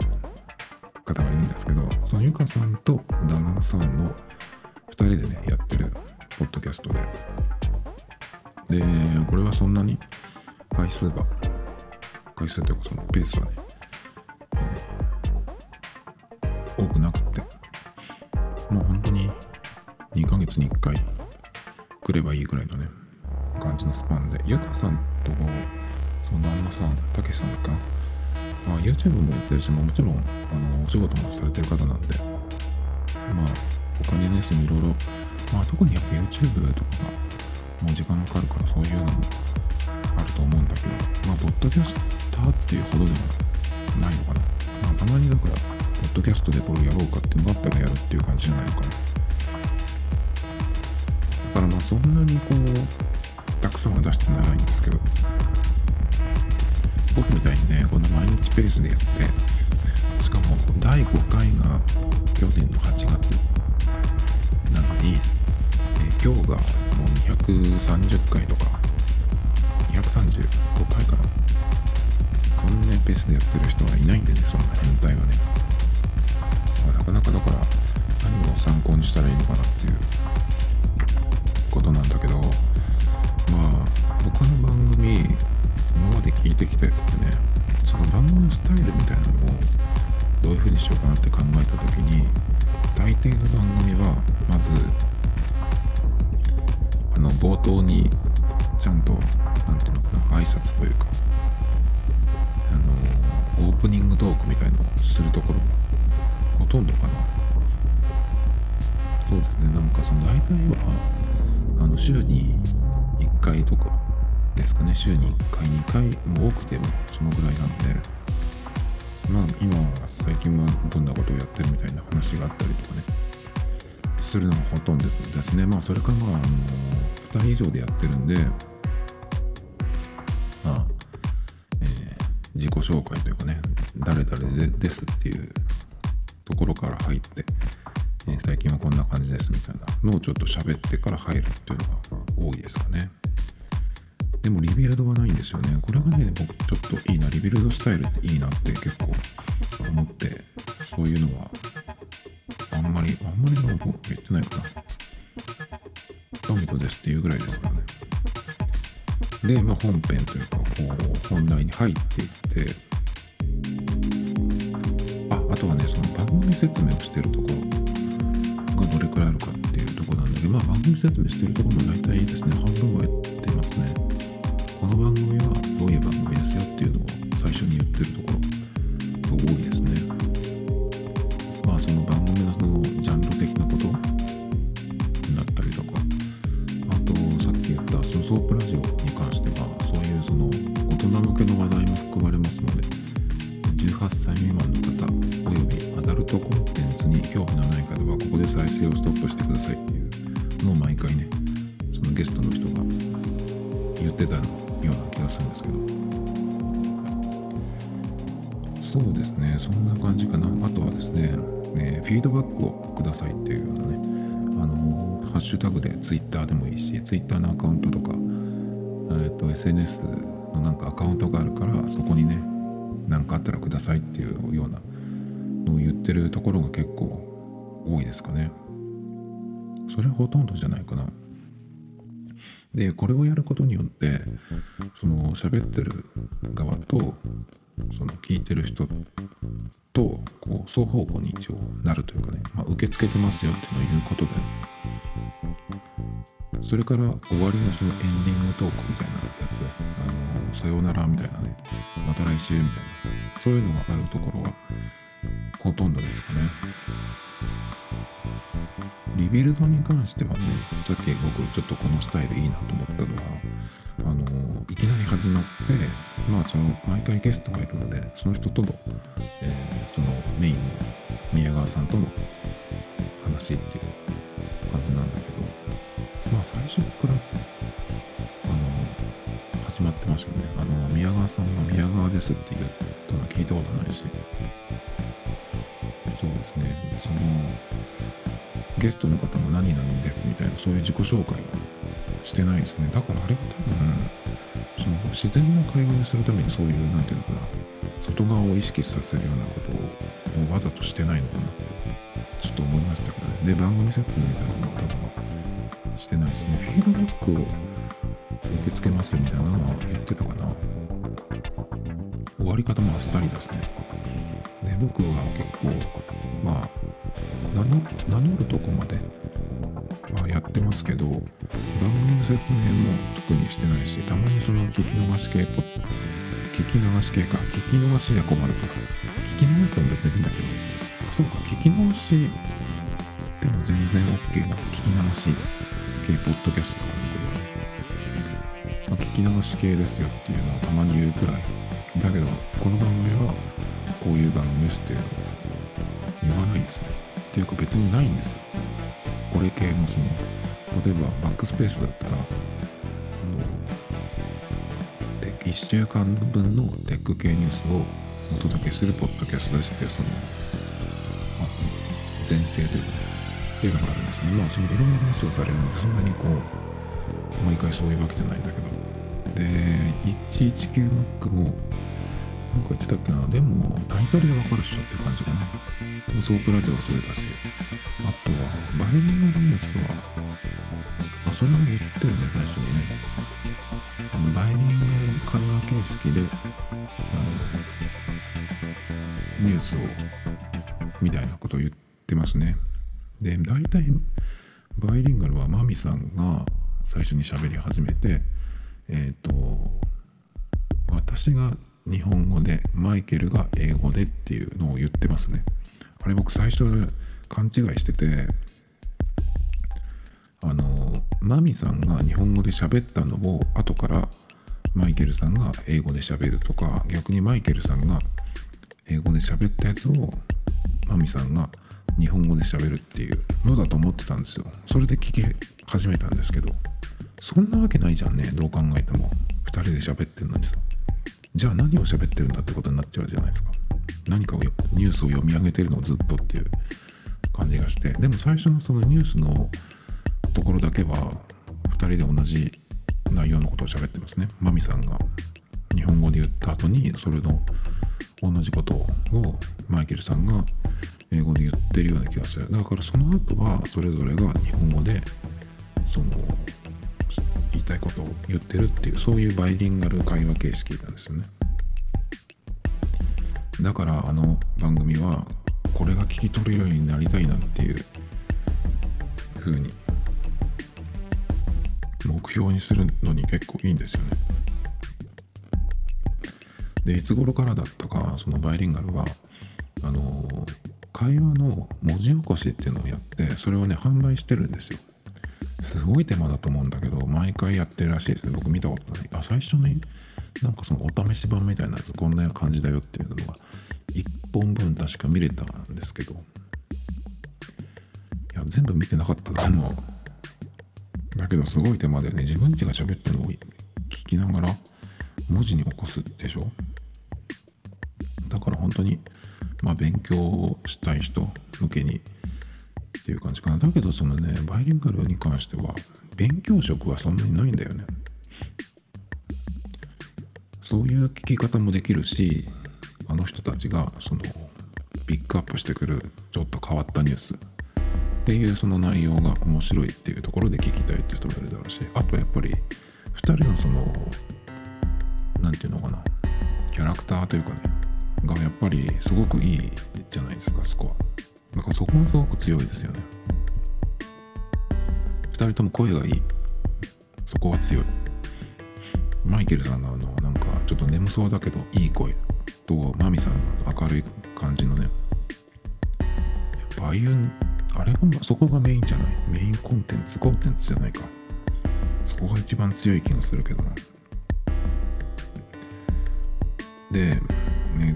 Speaker 1: 方がいるんですけどそのゆかさんと旦那さんの2人でねやってるポッドキャストで。でこれはそんなに回数が回数というかそのペースはね、ばいいぐらいのね感じのスパンで、ゆかさんとその旦那さん、たけしさんか、まあ、YouTube もやってるし、もちろんあのお仕事もされてる方なんで、まあ、他にね、そのいろいろ、まあ、特にやっぱ YouTube とかがもう時間かかるからそういうのもあると思うんだけど、まあ、ポッドキャスターっていうほどでもないのかな。まあ、たまにだから、ポッドキャストでこれやろうかっていうのがあったらやるっていう感じじゃないのかな。からまあ、そんなにこう、たくさんは出してないんですけど、僕みたいにね、この毎日ペースでやって、しかも第5回が去年の8月なのに、え今日がもう230回とか、235回かな。そんなペースでやってる人はいないんでね、そんな変態はね。ま、なかなかだから、何を参考にしたらいいのかなって拶というか、あの、オープニングトークみたいのをするところが、ほとんどかな。そうですね、なんかその大体は、あの、週に1回とかですかね、週に1回、2回も多くてもそのぐらいなんで、まあ今最近はどんなことをやってるみたいな話があったりとかね。するのがほとんどですね。まあそれかまああの2人以上でやってるんでまあ、えー自己紹介というかね誰々でですっていうところから入って、えー最近はこんな感じですみたいなのをちょっと喋ってから入るっていうのが多いですかねでもリビルドがないんですよね。これがね、僕ちょっといいな、リビルドスタイルっていいなって結構思って、そういうのは、あんまり、あんまりでも僕言ってないかな。トミトですっていうぐらいですからね。で、まあ本編というか、こう、本題に入っていって、あ、あとはね、その番組説明をしてるところがどれくらいあるかっていうとこなんだけど、まあ番組説明してるところも大体ですね、半分はやってますね。この番組はどういう番組ですよっていうのを最初に言ってるところそうですね。そんな感じかな。あとはですねねフィードバックをくださいっていうようなねあのハッシュタグでツイッターでもいいしツイッターのアカウントとか、えー、と SNS のなんかアカウントがあるからそこにね何かあったらくださいっていうようなのを言ってるところが結構多いですかね。それはほとんどじゃないかな。でこれをやることによってその喋ってる側とその聞いてる人とこう双方向に一応なるというかね、まあ、受け付けてますよっていうのを言うことでそれから終わりのそのエンディングトークみたいなやつあのさようならみたいなねまた来週みたいなそういうのがあるところはほとんどですかね。リビルドに関してはね、さっき僕ちょっとこのスタイルいいなと思ったのは、あの、いきなり始まって、まあその、毎回ゲストがいるので、その人との、えーそのメインの宮川さんとの話っていう感じなんだけど、まあ最初から、あの、始まってますよね。あの、宮川さんが宮川ですって言ったの聞いたことないし、そうですね、その、ゲストの方も何々ですみたいなそういう自己紹介をしてないですね。だからあれは多分その自然な会話にするためにそういうなんていうのかな外側を意識させるようなことをわざとしてないのかな。ちょっと思いましたけどね。で番組説明みたいなのも多分してないですね。フィードバックを受け付けますよみたいなのは言ってたかな。終わり方もあっさりですね。で僕は結構まあ名乗るとこまではやってますけど番組説明も特にしてないしたまにその聞き逃し系ポ聞き流し系か聞き逃しじゃ困るから聞き逃しても別にいいんだけどそうか聞き逃しでも全然 OK な聞き流し系ポッドキャストなんだけど、まあ、聞き流し系ですよっていうのをたまに言うくらいだけどこの番組はこういう番組ですっていうのを言わないですね。っていうか別にないんですよ。これ系のその例えばバックスペースだったら1週間分のテック系ニュースをお届けするポッドキャストですってその、まあ、前提というか、っていうのがあるんですね。まあそのいろんな話をされるんでそんなにこう毎回そういうわけじゃないんだけどで 119Mac もなんか言ってたっけなでもタイトルでわかるっしょって感じかな。ソープラジオはそれだしあとはバイリンガルニュースはあそれは言ってるね最初にねバイリンガル会話形式であのニュースをみたいなことを言ってますね。で大体バイリンガルはマミさんが最初に喋り始めてえっ、ー、と私が日本語でマイケルが英語でっていうのを言ってますね。あれ僕最初勘違いしててあのマミさんが日本語で喋ったのを後からマイケルさんが英語で喋るとか逆にマイケルさんが英語で喋ったやつをマミさんが日本語で喋るっていうのだと思ってたんですよ。それで聞き始めたんですけどそんなわけないじゃんねどう考えても。2人で喋ってんのにさ。じゃあ何を喋ってるんだってことになっちゃうじゃないですか。何かをニュースを読み上げてるのをずっとっていう。感じがしてでも最初のそのニュースのところだけは2人で同じ内容のことを喋ってますね。マミさんが日本語で言った後にそれの同じことをマイケルさんが英語で言ってるような気がする。だからその後はそれぞれが日本語でその言いたいことを言ってるっていうそういうバイリンガル会話形式なんですよね。だからあの番組はこれが聞き取れるようになりたいなっていう風に目標にするのに結構いいんですよね。でいつ頃からだったかそのバイリンガルはあの会話の文字起こしっていうのをやってそれをね販売してるんですよ。すごい手間だと思うんだけど毎回やってるらしいですね。僕見たことない。あ最初になんかそのお試し版みたいなやつこんな感じだよっていうのが1本分確か見れたんですけど。いや全部見てなかったと思う。だけどすごい手間だよね。自分ちが喋ってるのを聞きながら文字に起こすでしょ？だから本当に、まあ勉強をしたい人向けにっていう感じかな。だけどそのね、バイリンガルに関しては勉強職はそんなにないんだよね。そういう聞き方もできるし、あの人たちがそのピックアップしてくるちょっと変わったニュースっていうその内容が面白いっていうところで聞きたいって人もいるだろうしあとやっぱり2人のその何て言うのかなキャラクターというかねがやっぱりすごくいいじゃないですかそこはだかそこがすごく強いですよね。2人とも声がいい。そこは強い。マイケルさんのあのなんかちょっと眠そうだけどいい声とマミさんの明るい感じのね。やっぱああいうあれが、そこがメインじゃない？メインコンテンツ、コンテンツじゃないか。そこが一番強い気がするけどな。で、えっ、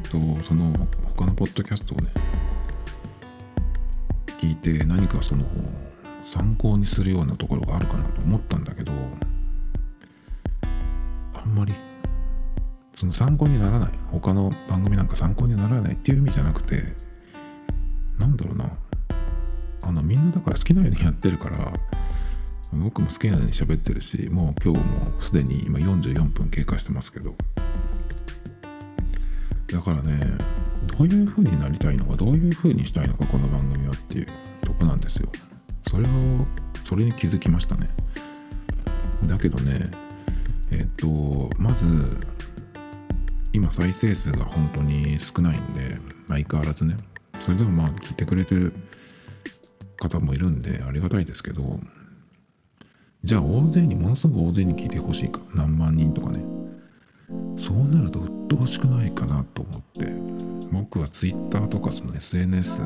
Speaker 1: ー、と、その他のポッドキャストをね、聞いて何かその参考にするようなところがあるかなと思ったんだけど、あんまりその参考にならない。他の番組なんか参考にならないっていう意味じゃなくて、なんだろうな。あのみんなだから好きなようにやってるから僕も好きなように喋ってるしもう今日もすでに今44分経過してますけどだからねどういう風になりたいのかどういう風にしたいのかこの番組はっていうとこなんですよ。それをそれに気づきましたね。だけどねえっとまず今再生数が本当に少ないんで相変わらずねそれでもまあ聞いてくれてる方もいるんでありがたいですけどじゃあ大勢にものすごく大勢に聞いてほしいか。何万人とかね。そうなると鬱陶しくないかなと思って僕は Twitter とかその SNS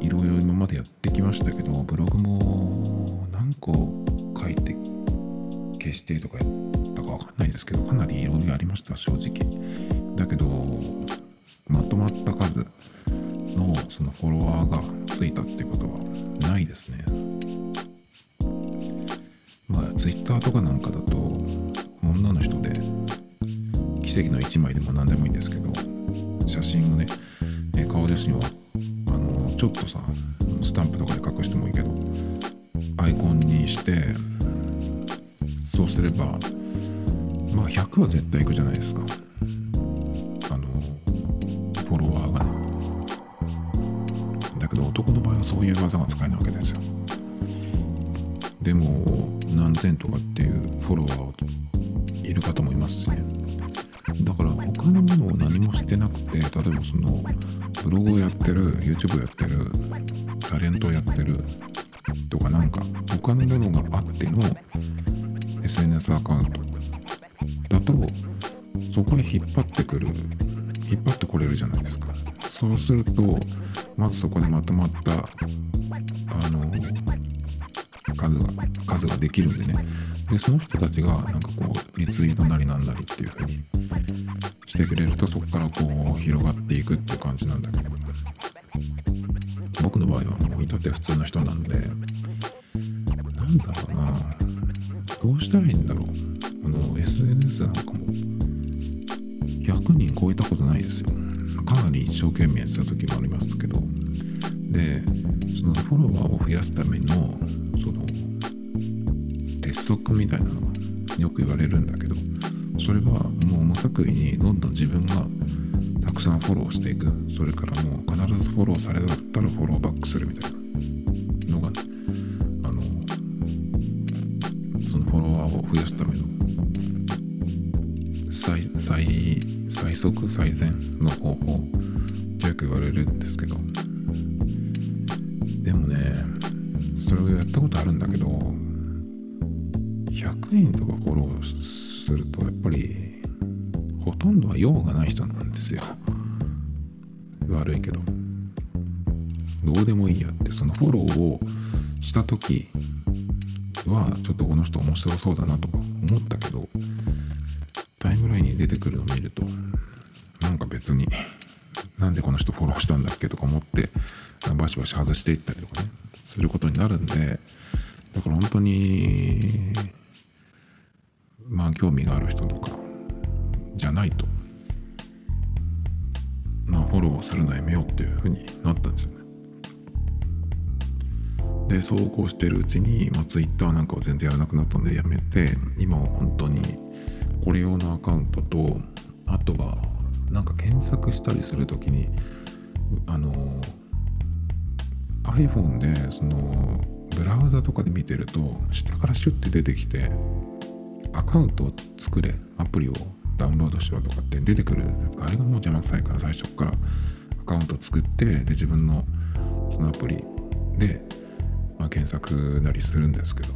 Speaker 1: いろいろ今までやってきましたけどブログも何個書いて消してとかやったか分かんないですけどかなりいろいろありました正直。だけどまとまった数のそのフォロワーがついたってことはないですね。まあ Twitter とかなんかだと奇跡の1枚でも何でもいいんですけど写真をね顔写真をあのちょっとさスタンプとかで隠してもいいけどアイコンにしてそうすればまあ100は絶対いくじゃないですか。あのフォロワーがね。だけど男の場合はそういう技が使えないわけですよ。でも何千とかってでその人たちがなんかこうリツイートなりなんなりっていう風にしてくれるとそこからこう広がっていくっていう感じなんだけど。僕の場合はもう至って普通の人な増やすための最最最速最善の方法ってよく言われるんですけど。でもねそれをやったことあるんだけど100人とかフォローするとやっぱりほとんどは用がない人なんですよ。悪いけど。どうでもいいやってそのフォローをした時はちょっとこの人面白そうだなとか思ったけどタイムラインに出てくるのを見るとなんか別になんでこの人フォローしたんだっけとか思ってバシバシ外していったりとかねすることになるんでだから本当にまあ興味がある人とかじゃないとまあフォローするのやめようっていうふうになったんですよね。でそうこうしてるうちに、まあ、Twitter なんかは全然やらなくなったんでやめて今は本当にこれ用のアカウントとあとはなんか検索したりする時にあの iPhone でそのブラウザとかで見てると下からシュッて出てきてアカウントを作れアプリをダウンロードしろとかって出てくるやつあれがもう邪魔くさいから最初からアカウント作ってで自分のそのアプリで、まあ、検索なりするんですけど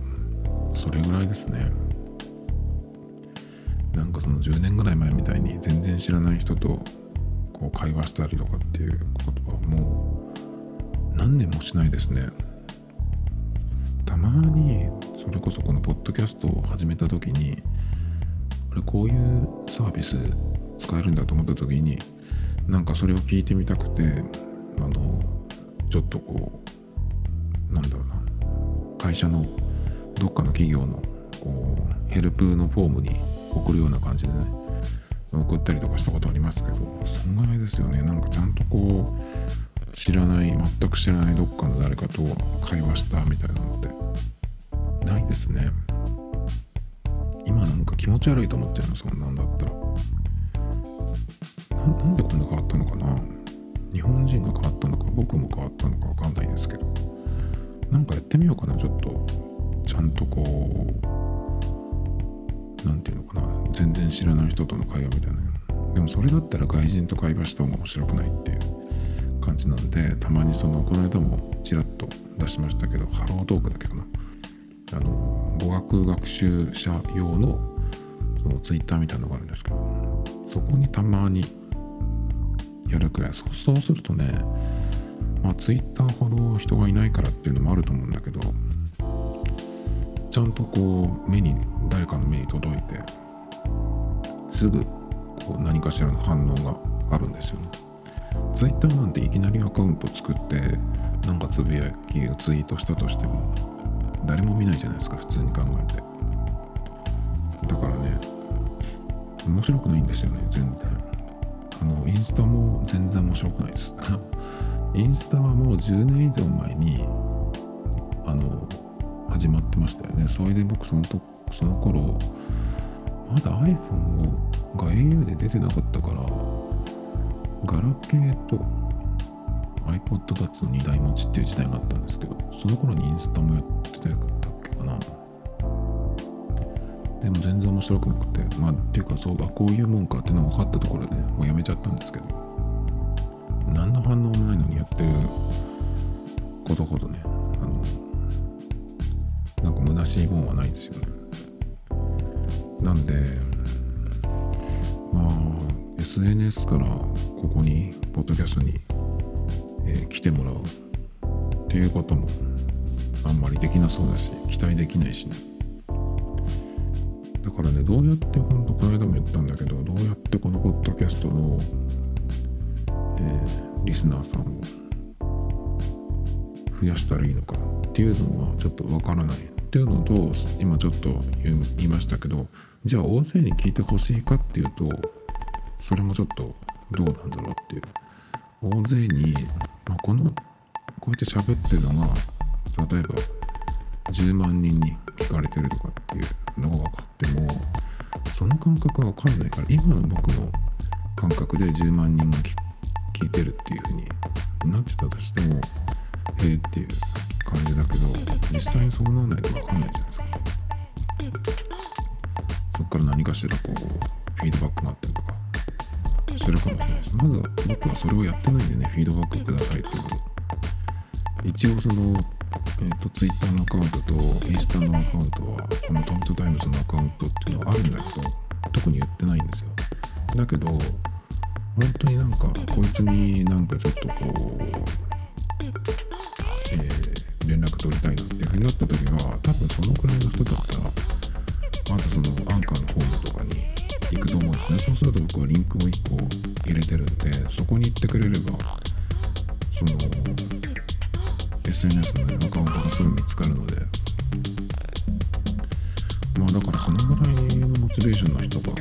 Speaker 1: それぐらいですね。なんかその10年ぐらい前みたいに全然知らない人とこう会話したりとかっていうことはもう何年もしないですね。たまにそれこそこのポッドキャストを始めた時にあれこういうサービス使えるんだと思った時になんかそれを聞いてみたくてあのちょっとこうなんだろうな。会社のどっかの企業のこうヘルプのフォームに送るような感じでね送ったりとかしたことありますけどそんぐらいですよね。なんかちゃんとこう知らない全く知らないどっかの誰かと会話したみたいなのってないですね。今なんか気持ち悪いと思っちゃいますもんなんだったら。ななんでこんな変わったのかな。日本人が変わったのか僕も変わったのか分かんないですけど。なんかやってみようかなちょっと。ちゃんとこう何て言うのかな。全然知らない人との会話みたいな。でもそれだったら外人と会話した方が面白くないっていう感じなんでたまにそのこの間もちらっと出しましたけどハロートークだけかな。あの語学学習者用のそのツイッターみたいなのがあるんですけどそこにたまにやるくらい。そうするとねまあツイッターほど人がいないからっていうのもあると思うんだけどちゃんとこう目に誰かの目に届いてすぐこう何かしらの反応があるんですよね。ツイッターなんていきなりアカウント作ってなんかつぶやきをツイートしたとしても誰も見ないじゃないですか普通に考えて。だからね面白くないんですよね全然。あのインスタも全然面白くないです。インスタはもう10年以上前にあの始まってましたよね。それで僕そのとその頃まだ iPhone が au で出てなかったからガラケーと iPod タッチの2台持ちっていう時代があったんですけどその頃にインスタもやってたっけかな。でも全然面白くなくてまあっていうかそうあこういうもんかっていうのが分かったところで、ね、もうやめちゃったんですけど。何の反応もないのにやってることほどね。あのなんか虚しいもんはないですよね。なんでまあ SNS からここにポッドキャストに、えー来てもらうっていうこともあんまりできなそうだし期待できないしね。だからねどうやってほんとこの間も言ったんだけどどうやってこのポッドキャストの、えーリスナーさんを増やしたらいいのかっていうのはちょっとわからない。っていうのと今ちょっと言いましたけどじゃあ大勢に聞いてほしいかっていうとそれもちょっとどうなんだろうっていう。大勢に、まあ、このこうやって喋ってるのが例えば10万人に聞かれてるとかっていうのが分かってもその感覚が分かんないから今の僕の感覚で10万人も聞聞いてるっていう風になってたとしてもへえっていう感じだけど実際にそうならないと分かんないじゃないですか。そっから何かしらこうフィードバックがあったりとか。するかもしれないです。まずは僕はそれをやってないんでねフィードバックくださいっていう一応その、えー、と Twitter のアカウントとインスタのアカウントはこのトミトタイムズのアカウントっていうのはあるんだけど特に言ってないんですよ。だけど本当になんかこいつになんかちょっとこう、えー連絡取りたいなっていうふうになった時は多分そのくらいの人だったらまずそのアンカーのフォームとかに行くと思うんですね。そうすると僕はリンクを1個入れてるんでそこに行ってくれればその SNS の、ね、アカウントがすぐ見つかるので。まあだからそのぐらいのモチベーションの人が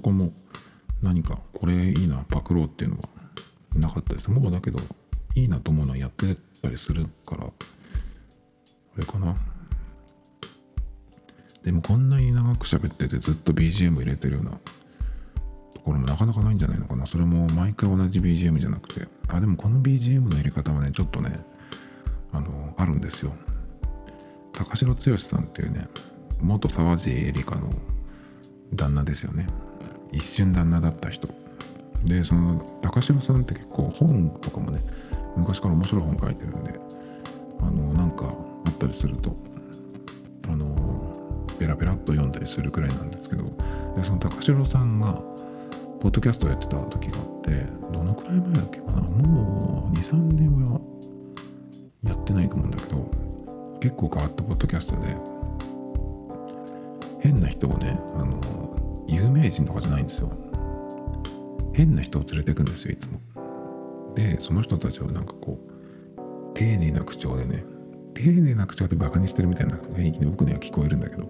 Speaker 1: こも何かこれいいなパクろうっていうのはなかったです。もうだけどいいなと思うのはやってたりするからあれかな。でもこんなに長く喋っててずっと BGM 入れてるようなところもなかなかないんじゃないのかな。それも毎回同じ BGM じゃなくて。あでもこの BGM の入れ方はねちょっとねあのあるんですよ。高城剛さんっていうね元沢地エリカの旦那ですよね。一瞬旦那だった人。でその高城さんって結構本とかもね昔から面白い本書いてるんであのなんかあったりするとあのペラペラっと読んだりするくらいなんですけどでその高城さんがポッドキャストをやってた時があってどのくらい前だっけかなもう23年はやってないと思うんだけど結構変わったポッドキャストで変な人をねあの有名人とかじゃないんですよ。変な人を連れてくんですよいつも。でその人たちをなんかこう丁寧な口調でね丁寧な口調でバカにしてるみたいな雰囲気で僕には聞こえるんだけど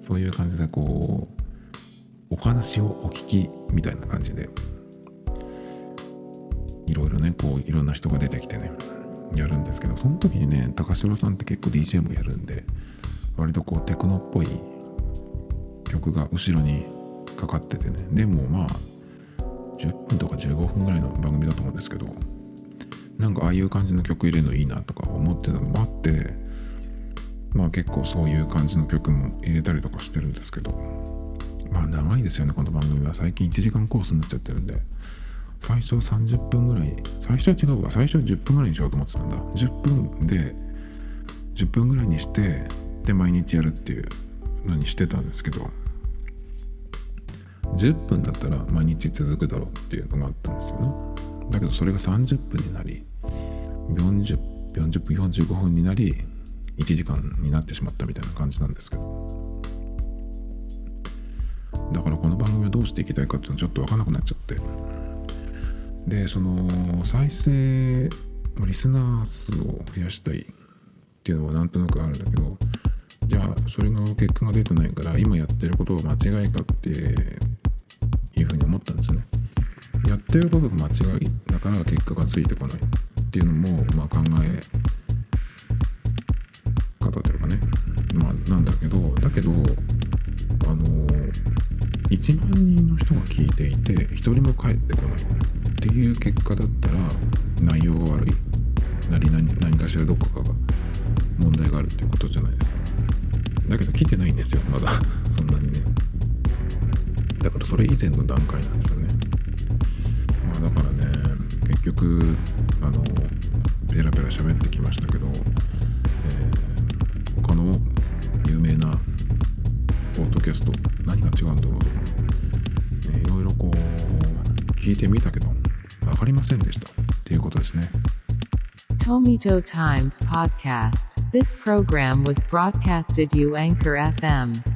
Speaker 1: そういう感じでこうお話をお聞きみたいな感じでいろいろねこういろんな人が出てきてねやるんですけどその時にね高城さんって結構 DJ もやるんで割とこうテクノっぽい曲が後ろにかかっててね。でもまあ10分とか15分ぐらいの番組だと思うんですけどなんかああいう感じの曲入れるのいいなとか思ってたのもあってまあ結構そういう感じの曲も入れたりとかしてるんですけどまあ長いですよねこの番組は。最近1時間コースになっちゃってるんで。最初30分ぐらい最初は違うわ。最初は10分ぐらいにしようと思ってたんだ。10分で10分ぐらいにしてで毎日やるっていう。のにしてたんですけど10分だったら毎日続くだろうっていうのがあったんですよね。だけどそれが30分になり 40, 40分45分になり1時間になってしまったみたいな感じなんですけど。だからこの番組はどうしていきたいかっていうのちょっと分からなくなっちゃって。でその再生リスナー数を増やしたいっていうのはなんとなくあるんだけどじゃあそれが結果が出てないから今やってることが間違いかっていうふうに思ったんですよね。やってることが間違いだから結果がついてこないっていうのもまあ考え方というかね。まあなんだけどだけどあの1万人の人が聞いていて1人も帰ってこないっていう結果だったら内容が悪い。何何何かしらどこかが問題があるっていうことじゃないですか。だけど来てないんですよまだ。そんなにねだからそれ以前の段階なんですよね。まあだからね結局あのペラペラ喋ってきましたけど、えー、他の有名なポッドキャスト何が違うんだろうと、えー、いろいろこう聞いてみたけど分かりませんでした。っていうことですね。
Speaker 2: Tomito Times Podcast. This program was broadcasted you Anchor FM.